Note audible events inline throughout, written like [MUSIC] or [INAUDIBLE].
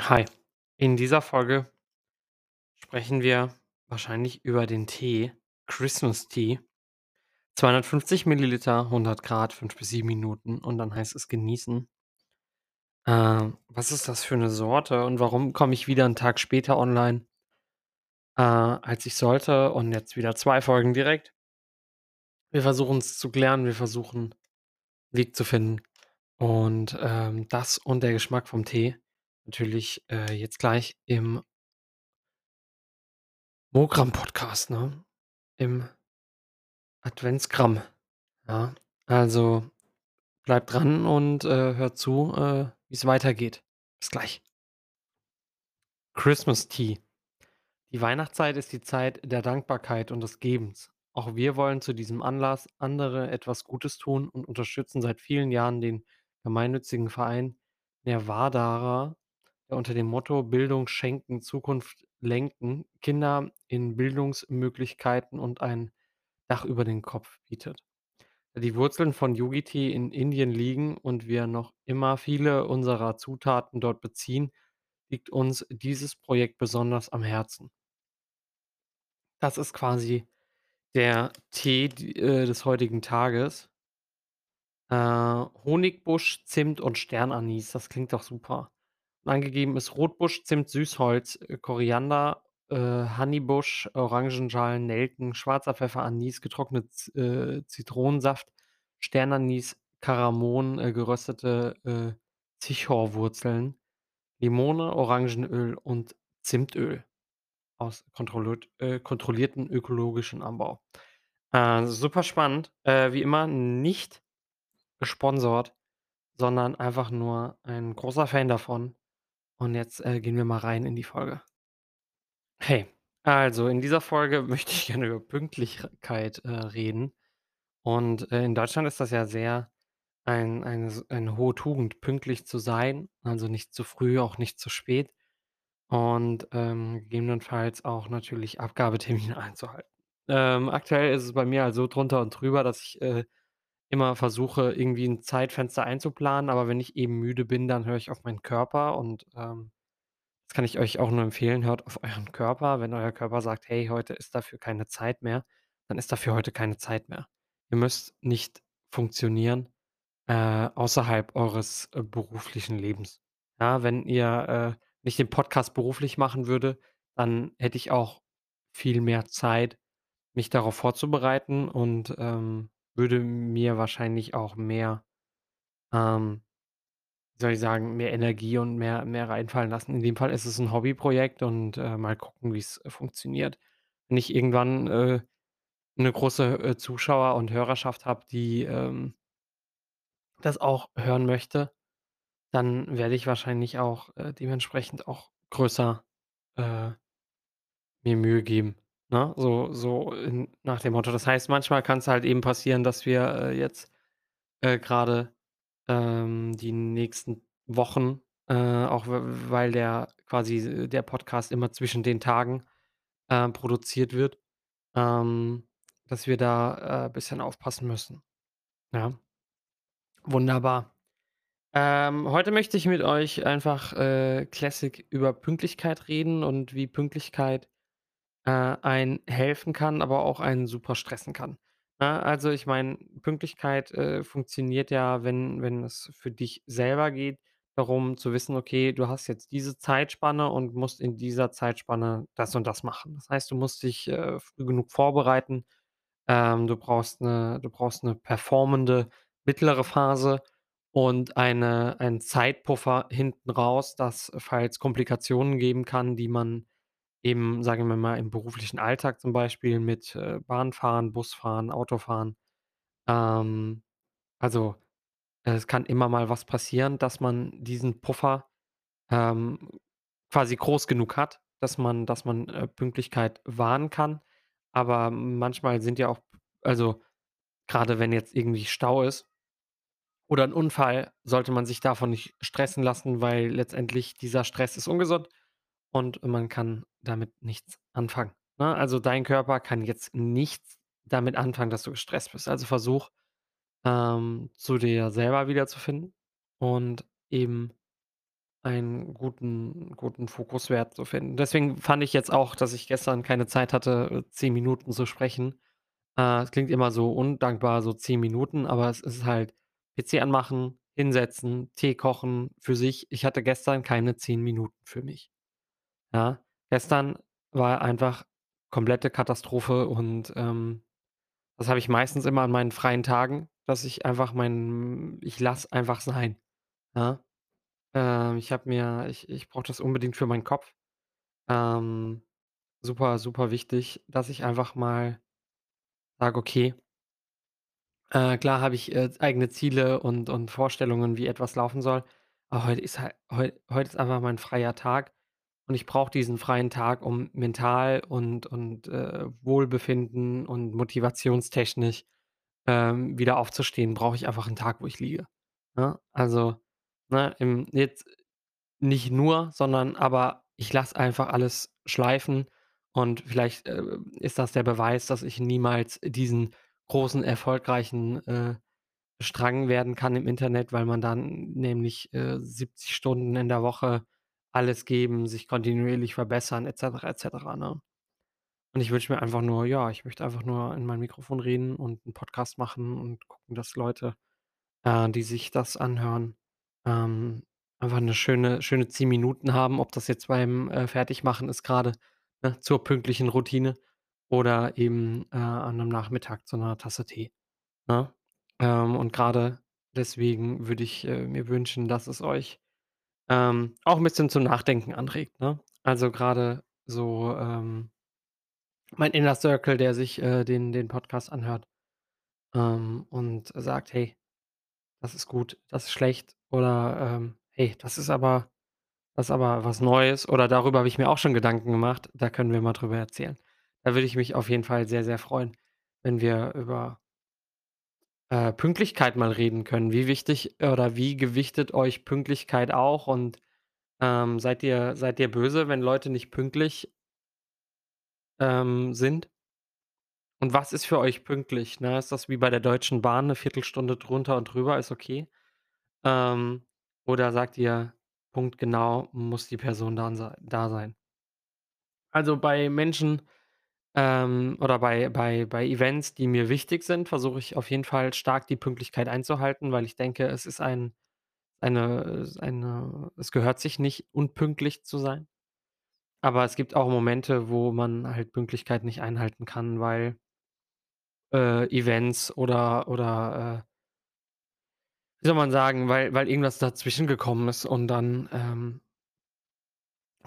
Hi, in dieser Folge sprechen wir wahrscheinlich über den Tee Christmas Tea. 250 Milliliter, 100 Grad, 5 bis 7 Minuten und dann heißt es genießen. Ähm, was ist das für eine Sorte und warum komme ich wieder einen Tag später online, äh, als ich sollte und jetzt wieder 2 Folgen direkt? Wir versuchen es zu klären, wir versuchen 'n Weg zu finden und, ähm, das und der Geschmack vom Tee natürlich, äh, jetzt gleich im Mogram-Podcast, ne? Im Adventsgramm, ja. Also, bleibt dran und, äh, hört zu, äh, wie's weitergeht. Bis gleich. Christmas Tea. Die Weihnachtszeit ist die Zeit der Dankbarkeit und des Gebens. Auch wir wollen zu diesem Anlass andere etwas Gutes tun und unterstützen seit vielen Jahren den gemeinnützigen Verein Nervadarer, unter dem Motto „Bildung schenken, Zukunft lenken“ Kinder in Bildungsmöglichkeiten und ein Dach über den Kopf bietet. Da die Wurzeln von Yogi-Tee in Indien liegen und wir noch immer viele unserer Zutaten dort beziehen, liegt uns dieses Projekt besonders am Herzen. Das ist quasi der Tee, äh, des heutigen Tages. Äh, Honigbusch, Zimt und Sternanis, das klingt doch super. Angegeben ist Rotbusch, Zimt, Süßholz, äh, Koriander, äh, Honeybusch, Orangenschalen, Nelken, schwarzer Pfeffer, Anis, getrocknet äh, Zitronensaft, Sternanis, Kardamom, äh, geröstete, äh, Zichorwurzeln, Limone, Orangenöl und Zimtöl aus kontrolliert äh, kontrollierten ökologischen Anbau. Äh, super spannend. Äh, wie immer nicht gesponsert, sondern einfach nur ein großer Fan davon. Und jetzt, äh, gehen wir mal rein in die Folge. Hey, also in dieser Folge [LAUGHS] möchte ich gerne über Pünktlichkeit, äh, reden. Und, äh, in Deutschland ist das ja sehr ein eine eine hohe Tugend, pünktlich zu sein, also nicht zu früh, auch nicht zu spät und, ähm, gegebenenfalls auch natürlich Abgabetermine [LAUGHS] einzuhalten. Ähm, aktuell ist es bei mir halt so drunter und drüber, dass ich, äh, immer versuche, irgendwie ein Zeitfenster einzuplanen, aber wenn ich eben müde bin, dann höre ich auf meinen Körper und, ähm das kann ich euch auch nur empfehlen, hört auf euren Körper. Wenn euer Körper sagt: „Hey, heute ist dafür keine Zeit mehr“, dann ist dafür heute keine Zeit mehr. Ihr müsst nicht funktionieren, äh, außerhalb eures, äh, beruflichen Lebens. Ja, wenn ihr, äh ich den Podcast beruflich machen würde, dann hätte ich auch viel mehr Zeit, mich darauf vorzubereiten und, ähm, würde mir wahrscheinlich auch mehr, ähm wie soll ich sagen, mehr Energie und mehr mehr reinfallen lassen. In dem Fall ist es 'n Hobbyprojekt und, äh, mal gucken, wie's, äh, funktioniert. Wenn ich irgendwann, äh, 'ne große, äh, Zuschauer und Hörerschaft habe, die, ähm, das auch hören möchte, dann werde ich wahrscheinlich auch, äh, dementsprechend auch größer, äh, mir Mühe geben, ne? So so in nach dem Motto. Das heißt, manchmal kann's halt eben passieren, dass wir, äh, jetzt, äh, grade ähm, die nächsten Wochen, äh, auch weil der quasi äh, der Podcast immer zwischen den Tagen, äh, produziert wird, ähm, dass wir da, äh, bisschen aufpassen müssen. Ja, wunderbar. Ähm, heute möchte ich mit euch einfach, Classic über Pünktlichkeit reden und wie Pünktlichkeit äh, einen helfen kann, aber auch einen super stressen kann. Ne, also ich meine, Pünktlichkeit, äh, funktioniert ja, wenn wenn es für dich selber geht, darum zu wissen: Okay, du hast jetzt diese Zeitspanne und musst in dieser Zeitspanne das und das machen. Das heißt, du musst dich, äh, früh genug vorbereiten. Ähm, du brauchst 'ne du brauchst 'ne performende mittlere Phase und eine einen Zeitpuffer hinten raus, dass, falls Komplikationen geben kann, die man Eben, sagen wir mal, im beruflichen Alltag zum Beispiel mit, äh, Bahnfahren, Busfahren, Autofahren. Ähm, also, es kann immer mal was passieren, dass man diesen Puffer, ähm, quasi groß genug hat, dass man dass man, äh, Pünktlichkeit wahren kann. Aber manchmal sind ja auch also, grade wenn jetzt irgendwie Stau ist oder 'n Unfall, sollte man sich davon nicht stressen lassen, weil letztendlich dieser Stress ist ungesund und man kann damit nichts anfangen, ne? Also, dein Körper kann jetzt nichts damit anfangen, dass du gestresst bist. Also, versuch, ähm, zu dir selber wiederzufinden und eben, einen guten guten Fokuswert zu finden. Deswegen fand ich jetzt auch, dass ich gestern keine Zeit hatte, 10 Minuten zu sprechen. Äh, es klingt immer so undankbar, so 10 Minuten, aber es ist halt PC anmachen, hinsetzen, Tee kochen für sich. Ich hatte gestern keine 10 Minuten für mich, ja? Gestern war einfach komplette Katastrophe und, ähm, das habe ich meistens immer an meinen freien Tagen, dass ich einfach mein ich lasse einfach sein, ja? Ähm, ich habe mir ich ich brauche das unbedingt für meinen Kopf. Ähm, super, super wichtig, dass ich einfach mal sage: „Okay“ Äh, klar habe ich, äh, eigene Ziele und und Vorstellungen, wie etwas laufen soll. Aber heute ist halt heu heute ist einfach mein freier Tag und ich brauche diesen freien Tag, um mental und und, äh, Wohlbefinden und motivationstechnisch, ähm, wieder aufzustehen, brauche ich einfach 'n Tag, wo ich liege, ne? Also, ne, im jetzt nicht nur, sondern aber ich lasse einfach alles schleifen und vielleicht, äh, ist das der Beweis, dass ich niemals diesen großen, erfolgreichen, äh, Strang werden kann im Internet, weil man dann nämlich, äh, 70 Stunden in der Woche alles geben, sich kontinuierlich verbessern et cetera, et cetera, ne? Und ich wünsche mir einfach nur ja, ich möchte einfach nur in mein Mikrofon reden und 'n Podcast machen und gucken, dass Leute, äh, die sich das anhören, ähm, einfach 'ne schöne schöne 10 Minuten haben, ob das jetzt beim, äh, Fertigmachen ist grade, ne, zur pünktlichen Routine oder eben, äh, an 'nem Nachmittag zu 'ner Tasse Tee, ne? Ähm, und grade deswegen würde ich, äh, mir wünschen, dass es euch, ähm, auch 'n bisschen zum Nachdenken anregt, ne? Also, grade so, ähm mein Inner Circle, der sich, äh, den den Podcast anhört, ähm, und sagt: „Hey, das ist gut, das ist schlecht“ oder, ähm: „Hey, das ist aber das ist aber was Neues“ oder „Darüber habe ich mir auch schon Gedanken gemacht, da können wir mal drüber erzählen.“ Da würde ich mich auf jeden Fall sehr, sehr freuen, wenn wir über äh, Pünktlichkeit mal reden können. Wie wichtig oder wie gewichtet euch Pünktlichkeit auch und, ähm, seid ihr seid ihr böse, wenn Leute nicht pünktlich ähm, sind? Und was ist für euch pünktlich, ne? Ist das wie bei der Deutschen Bahn 'ne Viertelstunde drunter und drüber ist okay? Ähm, oder sagt ihr, punktgenau muss die Person da sein? Also, bei Menschen, ähm, oder bei bei bei Events, die mir wichtig sind, versuche ich auf jeden Fall stark die Pünktlichkeit einzuhalten, weil ich denke, es ist ein eine eine es gehört sich nicht, unpünktlich zu sein. Aber es gibt auch Momente, wo man halt Pünktlichkeit nicht einhalten kann, weil äh, Events oder oder, äh wie soll man sagen, weil weil irgendwas dazwischen gekommen ist und dann, ähm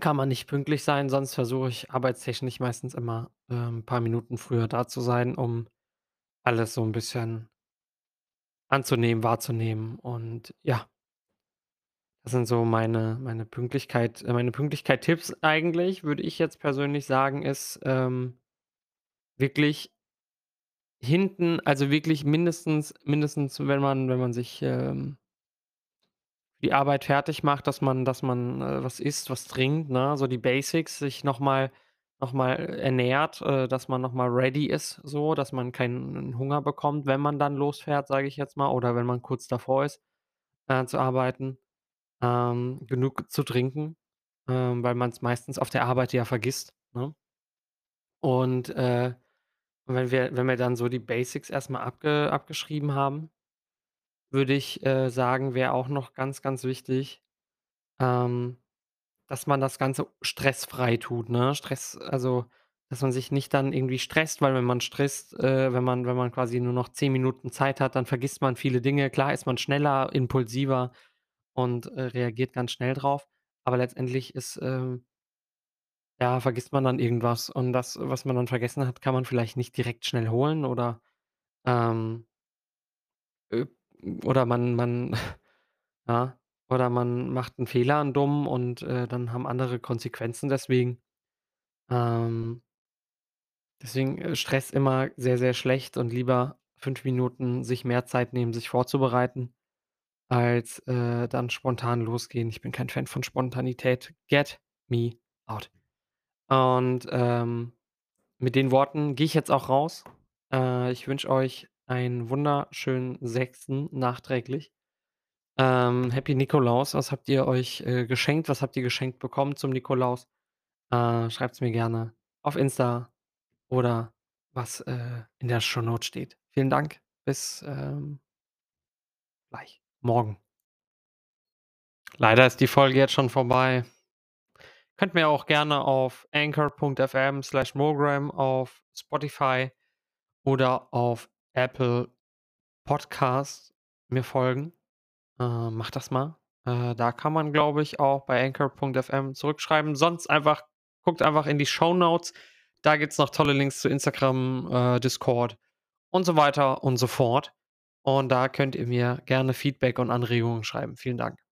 kann man nicht pünktlich sein, sonst versuche ich arbeitstechnisch meistens immer, ähm, paar Minuten früher da zu sein, um alles so 'n bisschen anzunehmen, wahrzunehmen und ja. Das sind so meine meine Pünktlichkeit äh, meine Pünktlichkeit-Tipps eigentlich, würde ich jetzt persönlich sagen, ist, ähm wirklich hinten also, wirklich mindestens mindestens, wenn man wenn man sich, ähm die Arbeit fertig macht, dass man dass man, äh, was isst, was trinkt, ne, so die Basics, sich noch mal noch mal ernährt, äh, dass man noch mal ready ist so, dass man keinen Hunger bekommt, wenn man dann losfährt, sage ich jetzt mal, oder wenn man kurz davor ist, äh, zu arbeiten. Ähm, genug zu trinken, ähm, weil man's meistens auf der Arbeit ja vergisst, ne? Und, äh, wenn wir wenn wir dann so die Basics erst mal abge abgeschrieben haben würde ich, äh, sagen, wäre auch noch ganz, ganz wichtig, ähm, dass man das Ganze stressfrei tut, ne? Stress also, dass man sich nicht dann irgendwie stresst, weil wenn man stresst äh, wenn man wenn man quasi nur noch 10 Minuten Zeit hat, dann vergisst man viele Dinge. Klar ist man schneller, impulsiver und, äh, reagiert ganz schnell drauf, aber letztendlich ist, ähm ja, vergisst man dann irgendwas und das, was man dann vergessen hat, kann man vielleicht nicht direkt schnell holen oder, ähm äh, oder man man [LAUGHS] ja, oder man macht 'n Fehler, 'n dummen und, äh, dann haben andere Konsequenzen deswegen. Ähm deswegen, äh, Stress immer sehr, sehr schlecht und lieber 5 Minuten sich mehr Zeit nehmen, sich vorzubereiten, als, äh, dann spontan losgehen. Ich bin kein Fan von Spontanität. Get me out. Und, ähm, mit den Worten gehe ich jetzt auch raus. Äh, ich wünsche euch einen wunderschönen 6. nachträglich. Ähm, Happy Nikolaus. Was habt ihr euch, äh, geschenkt? Was habt ihr geschenkt bekommen zum Nikolaus? Äh, schreibt's mir gerne auf Insta oder was, äh, in der Shownote steht. Vielen Dank. Bis, ähm gleich. Morgen. Leider ist die Folge jetzt schon vorbei. Könnt mir auch gerne auf anchor.fm/mogram auf Spotify oder auf Apple Podcasts mir folgen. Äh, macht das mal. Äh, da kann man, glaube ich, auch bei anchor.fm zurückschreiben. Sonst einfach guckt einfach in die Shownotes. Da gibt's noch tolle Links zu Instagram, äh, Discord und so weiter und so fort. Und da könnt ihr mir gerne Feedback und Anregungen schreiben. Vielen Dank.